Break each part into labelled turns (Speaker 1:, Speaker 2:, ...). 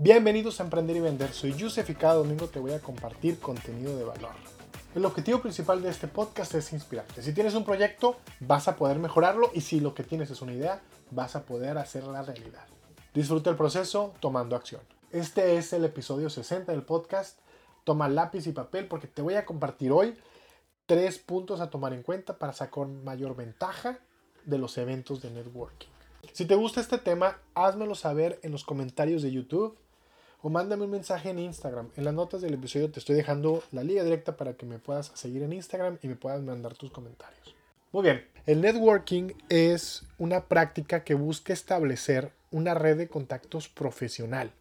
Speaker 1: Bienvenidos a Emprender y Vender. Soy Yusef y cada domingo te voy a compartir contenido de valor. El objetivo principal de este podcast es inspirarte. Si tienes un proyecto, vas a poder mejorarlo y si lo que tienes es una idea, vas a poder hacerla realidad. Disfruta el proceso tomando acción. Este es el episodio 60 del podcast. Toma lápiz y papel porque te voy a compartir hoy tres puntos a tomar en cuenta para sacar mayor ventaja de los eventos de networking. Si te gusta este tema, házmelo saber en los comentarios de YouTube o mándame un mensaje en Instagram. En las notas del episodio te estoy dejando la liga directa para que me puedas seguir en Instagram y me puedas mandar tus comentarios. Muy bien, el networking es una práctica que busca establecer una red de contactos profesional.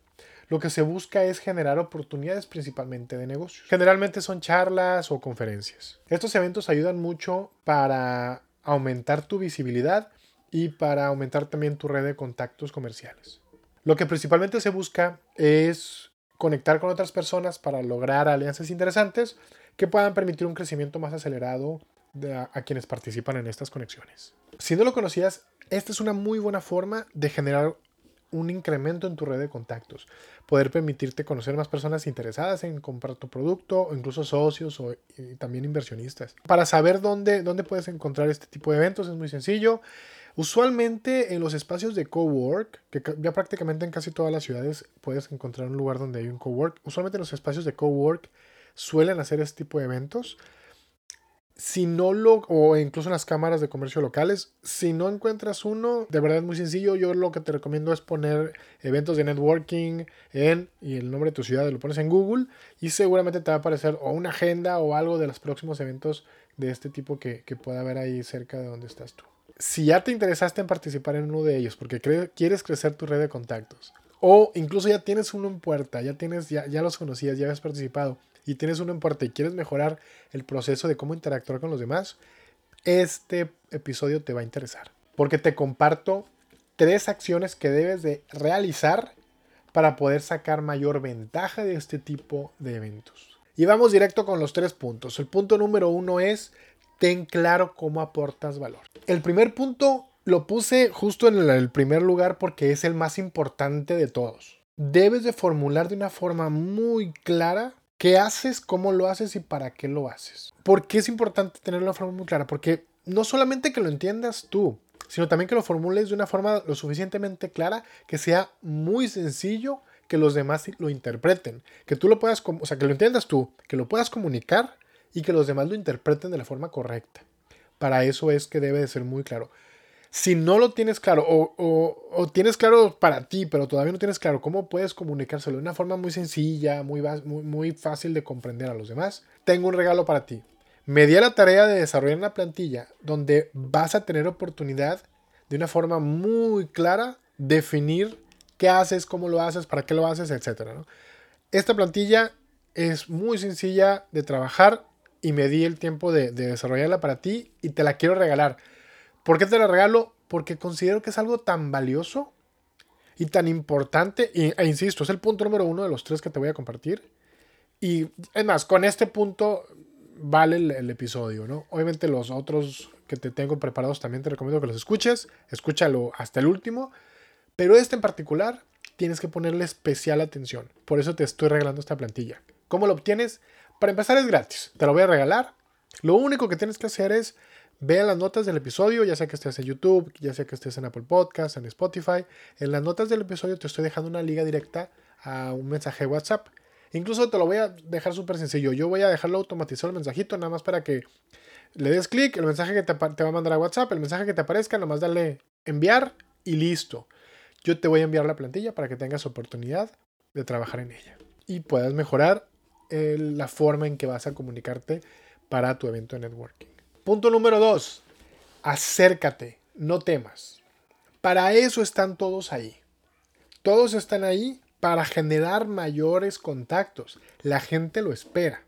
Speaker 1: Lo que se busca es generar oportunidades principalmente de negocios. Generalmente son charlas o conferencias. Estos eventos ayudan mucho para aumentar tu visibilidad y para aumentar también tu red de contactos comerciales. Lo que principalmente se busca es conectar con otras personas para lograr alianzas interesantes que puedan permitir un crecimiento más acelerado a, quienes participan en estas conexiones. Si no lo conocías, esta es una muy buena forma de generar un incremento en tu red de contactos, poder permitirte conocer más personas interesadas en comprar tu producto o incluso socios o también inversionistas. Para saber dónde, dónde puedes encontrar este tipo de eventos es muy sencillo. Usualmente en los espacios de cowork, que ya prácticamente en casi todas las ciudades puedes encontrar un lugar donde hay un cowork. Usualmente en los espacios de cowork suelen hacer este tipo de eventos. Si no lo, o incluso en las cámaras de comercio locales, si no encuentras uno, de verdad es muy sencillo. Yo lo que te recomiendo es poner eventos de networking en y el nombre de tu ciudad, lo pones en Google y seguramente te va a aparecer o una agenda o algo de los próximos eventos de este tipo que, que pueda haber ahí cerca de donde estás tú si ya te interesaste en participar en uno de ellos porque quieres crecer tu red de contactos, o incluso ya tienes uno en puerta, ya, tienes, ya, ya los conocías, ya habías participado y tienes uno en puerta y quieres mejorar el proceso de cómo interactuar con los demás, este episodio te va a interesar. Porque te comparto tres acciones que debes de realizar para poder sacar mayor ventaja de este tipo de eventos. Y vamos directo con los tres puntos. El punto número uno es ten claro cómo aportas valor. El primer punto lo puse justo en el primer lugar porque es el más importante de todos. Debes de formular de una forma muy clara qué haces, cómo lo haces y para qué lo haces. ¿Por qué es importante tenerlo de forma muy clara? Porque no solamente que lo entiendas tú, sino también que lo formules de una forma lo suficientemente clara que sea muy sencillo que los demás lo interpreten, que tú lo puedas, o sea, que lo entiendas tú, que lo puedas comunicar y que los demás lo interpreten de la forma correcta. Para eso es que debe de ser muy claro. Si no lo tienes claro o, tienes claro para ti, pero todavía no tienes claro cómo puedes comunicárselo de una forma muy sencilla, muy, fácil de comprender a los demás, tengo un regalo para ti. Me di a la tarea de desarrollar una plantilla donde vas a tener oportunidad de una forma muy clara definir qué haces, cómo lo haces, para qué lo haces, etc. Esta plantilla es muy sencilla de trabajar y me di el tiempo de, desarrollarla para ti y te la quiero regalar. ¿Por qué te la regalo? Porque considero que es algo tan valioso y tan importante, e insisto, es el punto número uno de los tres que te voy a compartir. Y es más, con este punto vale el, episodio, ¿no? Obviamente los otros que te tengo preparados también te recomiendo que los escuches, escúchalo hasta el último, pero este en particular tienes que ponerle especial atención. Por eso te estoy regalando esta plantilla. ¿Cómo lo obtienes? Para empezar es gratis, te lo voy a regalar. Lo único que tienes que hacer es ver las notas del episodio, ya sea que estés en YouTube, ya sea que estés en Apple Podcast, en Spotify. En las notas del episodio te estoy dejando una liga directa a un mensaje de WhatsApp. Incluso te lo voy a dejar súper sencillo. Yo voy a dejarlo automatizado el mensajito, nada más para que le des clic, el mensaje que te, te, va a mandar a WhatsApp, el mensaje que te aparezca, nada más dale enviar y listo. Yo te voy a enviar la plantilla para que tengas oportunidad de trabajar en ella y puedas mejorar la forma en que vas a comunicarte para tu evento de networking. Punto número dos, acércate, no temas. Para eso están todos ahí. Todos están ahí para generar mayores contactos. La gente lo espera.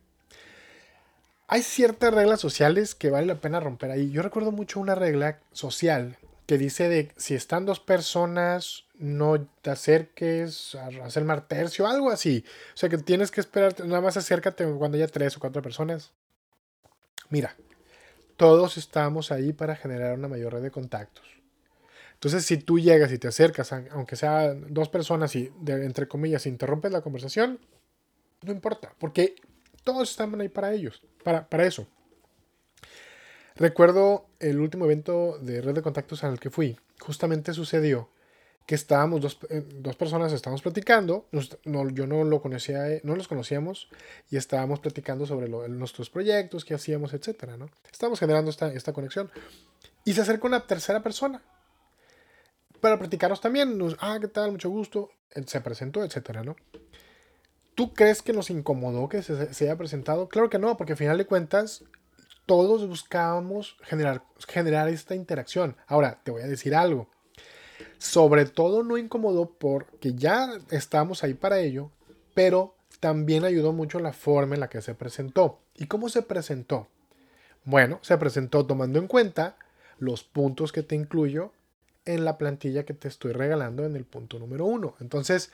Speaker 1: Hay ciertas reglas sociales que vale la pena romper ahí. Yo recuerdo mucho una regla social que dice de si están dos personas, no te acerques a hacer mar tercio, algo así. O sea que tienes que esperar, nada más acércate cuando haya tres o cuatro personas. Mira, todos estamos ahí para generar una mayor red de contactos. Entonces, si tú llegas y te acercas, aunque sea dos personas y, entre comillas, interrumpes la conversación, no importa, porque todos están ahí para ellos, para, para eso. Recuerdo el último evento de red de contactos al que fui. Justamente sucedió que estábamos dos, eh, dos personas, estábamos platicando, yo no lo conocía, eh, no los conocíamos y estábamos platicando sobre nuestros proyectos, qué hacíamos, etcétera, ¿no? Estábamos generando esta, esta conexión y se acerca una tercera persona para platicarnos también, nos, ah, ¿qué tal? Mucho gusto, se presentó, etcétera, ¿no? ¿Tú crees que nos incomodó que se, se, haya presentado? Claro que no, porque al final de cuentas todos buscábamos generar, generar esta interacción. Ahora, te voy a decir algo sobre todo no incomodó porque ya estábamos ahí para ello, pero también ayudó mucho la forma en la que se presentó. ¿Y cómo se presentó? Bueno, se presentó tomando en cuenta los puntos que te incluyo en la plantilla que te estoy regalando en el punto número uno. Entonces,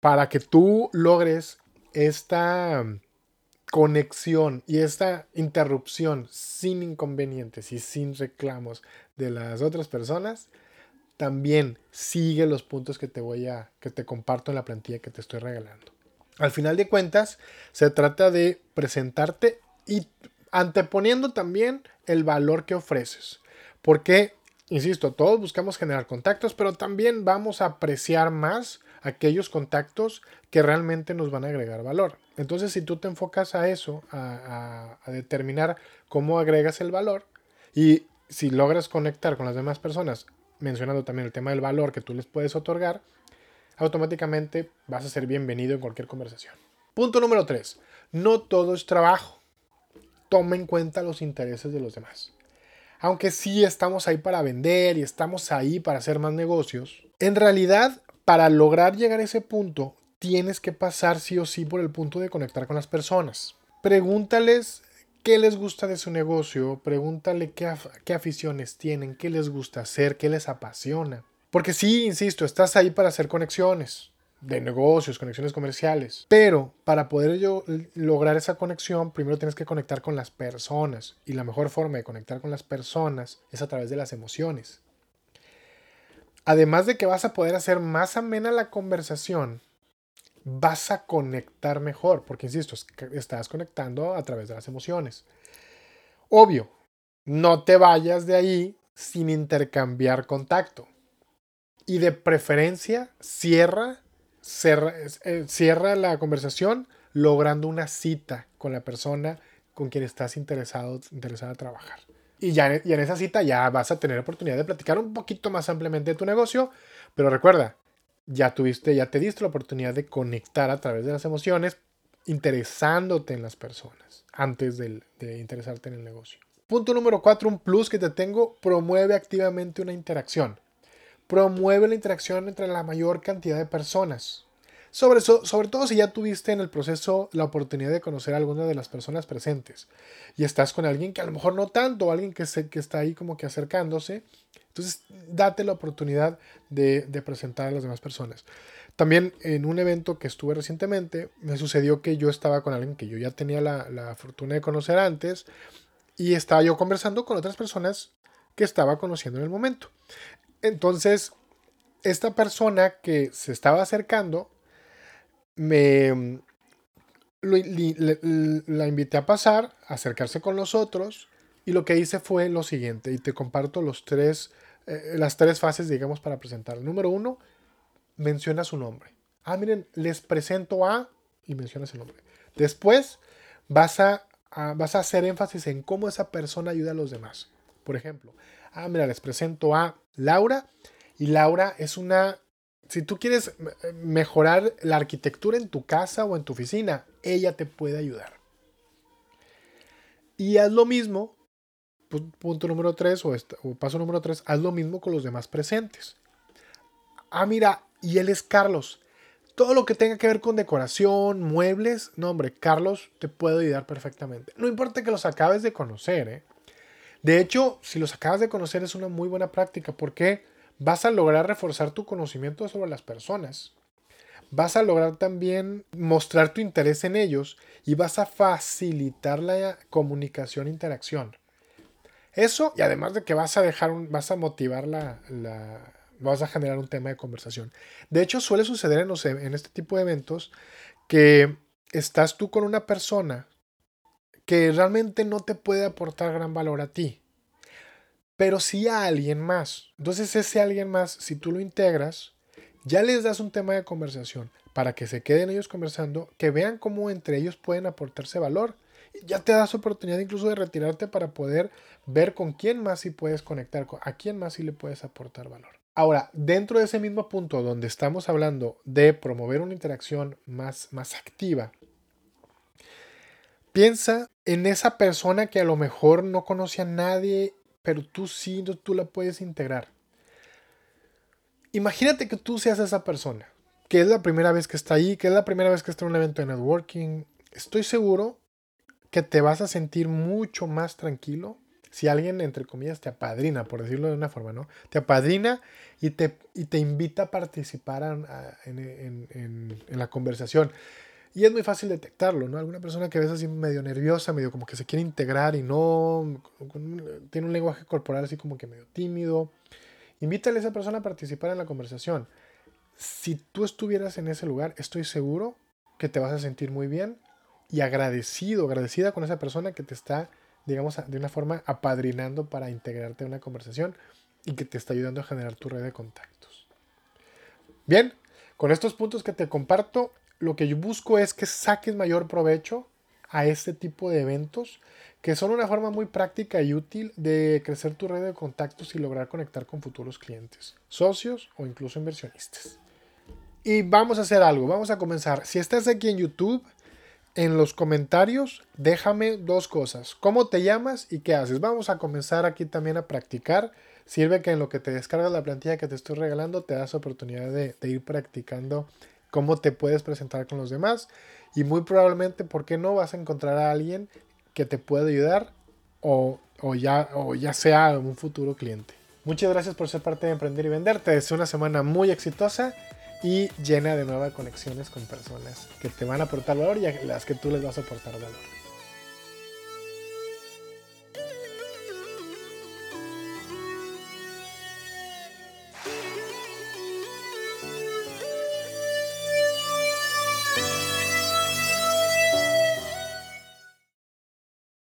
Speaker 1: para que tú logres esta conexión y esta interrupción sin inconvenientes y sin reclamos de las otras personas, también sigue los puntos que te voy a, que te comparto en la plantilla que te estoy regalando. Al final de cuentas, se trata de presentarte y anteponiendo también el valor que ofreces. Porque, insisto, todos buscamos generar contactos, pero también vamos a apreciar más aquellos contactos que realmente nos van a agregar valor. Entonces, si tú te enfocas a eso, a, a determinar cómo agregas el valor, y si logras conectar con las demás personas mencionando también el tema del valor que tú les puedes otorgar, automáticamente vas a ser bienvenido en cualquier conversación. Punto número 3. No todo es trabajo. Toma en cuenta los intereses de los demás. Aunque sí estamos ahí para vender y estamos ahí para hacer más negocios, en realidad para lograr llegar a ese punto tienes que pasar sí o sí por el punto de conectar con las personas. Pregúntales qué les gusta de su negocio, pregúntale qué, aficiones tienen, qué les gusta hacer, qué les apasiona. Porque sí, insisto, estás ahí para hacer conexiones de negocios, conexiones comerciales. Pero para poder yo lograr esa conexión, primero tienes que conectar con las personas. Y la mejor forma de conectar con las personas es a través de las emociones. Además de que vas a poder hacer más amena la conversación, vas a conectar mejor, porque insisto, estás conectando a través de las emociones. Obvio, no te vayas de ahí sin intercambiar contacto. Y de preferencia, cierra, cierra, eh, cierra la conversación logrando una cita con la persona con quien estás interesado, interesado a trabajar. Y ya y en esa cita ya vas a tener oportunidad de platicar un poquito más ampliamente de tu negocio, pero recuerda, ya tuviste, ya te diste la oportunidad de conectar a través de las emociones, interesándote en las personas antes de, de interesarte en el negocio. Punto número cuatro, un plus que te tengo, promueve activamente una interacción. Promueve la interacción entre la mayor cantidad de personas. Sobre, sobre todo si ya tuviste en el proceso la oportunidad de conocer a alguna de las personas presentes y estás con alguien que a lo mejor no tanto, alguien que, se, que está ahí como que acercándose, entonces date la oportunidad de, presentar a las demás personas. También en un evento que estuve recientemente, me sucedió que yo estaba con alguien que yo ya tenía la, la fortuna de conocer antes y estaba yo conversando con otras personas que estaba conociendo en el momento. Entonces, esta persona que se estaba acercando me la invité a pasar, a acercarse con nosotros y lo que hice fue lo siguiente y te comparto los tres, eh, las tres fases, digamos, para presentar. Número uno, menciona su nombre. Ah, miren, les presento a y mencionas el nombre. Después vas a, vas a hacer énfasis en cómo esa persona ayuda a los demás. Por ejemplo, ah, mira, les presento a Laura y Laura es una si tú quieres mejorar la arquitectura en tu casa o en tu oficina, ella te puede ayudar. Y haz lo mismo, punto número 3 o, o paso número 3, haz lo mismo con los demás presentes. Ah, mira, y él es Carlos. Todo lo que tenga que ver con decoración, muebles, no hombre, Carlos te puede ayudar perfectamente. No importa que los acabes de conocer, ¿eh? De hecho, si los acabas de conocer es una muy buena práctica. ¿Por qué? Vas a lograr reforzar tu conocimiento sobre las personas. Vas a lograr también mostrar tu interés en ellos y vas a facilitar la comunicación e interacción. Eso, y además de que vas a dejar, un, vas a motivar la, vas a generar un tema de conversación. De hecho, suele suceder en, en este tipo de eventos que estás tú con una persona que realmente no te puede aportar gran valor a ti, pero sí a alguien más. Entonces ese alguien más, si tú lo integras, ya les das un tema de conversación para que se queden ellos conversando, que vean cómo entre ellos pueden aportarse valor. Ya te das oportunidad incluso de retirarte para poder ver con quién más sí puedes conectar, a quién más sí le puedes aportar valor. Ahora, dentro de ese mismo punto donde estamos hablando de promover una interacción más, más activa, piensa en esa persona que a lo mejor no conoce a nadie, pero tú sí, tú la puedes integrar. Imagínate que tú seas esa persona, que es la primera vez que está ahí, que es la primera vez que está en un evento de networking. Estoy seguro que te vas a sentir mucho más tranquilo si alguien, entre comillas, te apadrina, por decirlo de una forma, ¿no? Te apadrina y te, y te invita a participar en, la conversación. Y es muy fácil detectarlo, ¿no? Alguna persona que ves así medio nerviosa, medio como que se quiere integrar y no, tiene un lenguaje corporal así como que medio tímido. Invítale a esa persona a participar en la conversación. Si tú estuvieras en ese lugar, estoy seguro que te vas a sentir muy bien y agradecido, agradecida con esa persona que te está digamos, de una forma apadrinando para integrarte a una conversación y que te está ayudando a generar tu red de contactos. Bien, con estos puntos que te comparto, lo que yo busco es que saques mayor provecho a este tipo de eventos que son una forma muy práctica y útil de crecer tu red de contactos y lograr conectar con futuros clientes, socios o incluso inversionistas. Y vamos a hacer algo, vamos a comenzar. Si estás aquí en YouTube, en los comentarios déjame dos cosas. ¿Cómo te llamas y qué haces? Vamos a comenzar aquí también a practicar. Sirve que en lo que te descargas la plantilla que te estoy regalando te das oportunidad de, ir practicando cómo te puedes presentar con los demás. Y muy probablemente, ¿por qué no vas a encontrar a alguien que te pueda ayudar o, ya, o ya sea un futuro cliente? Muchas gracias por ser parte de Emprender y Vender. Te deseo una semana muy exitosa y llena de nuevas conexiones con personas que te van a aportar valor y a las que tú les vas a aportar valor.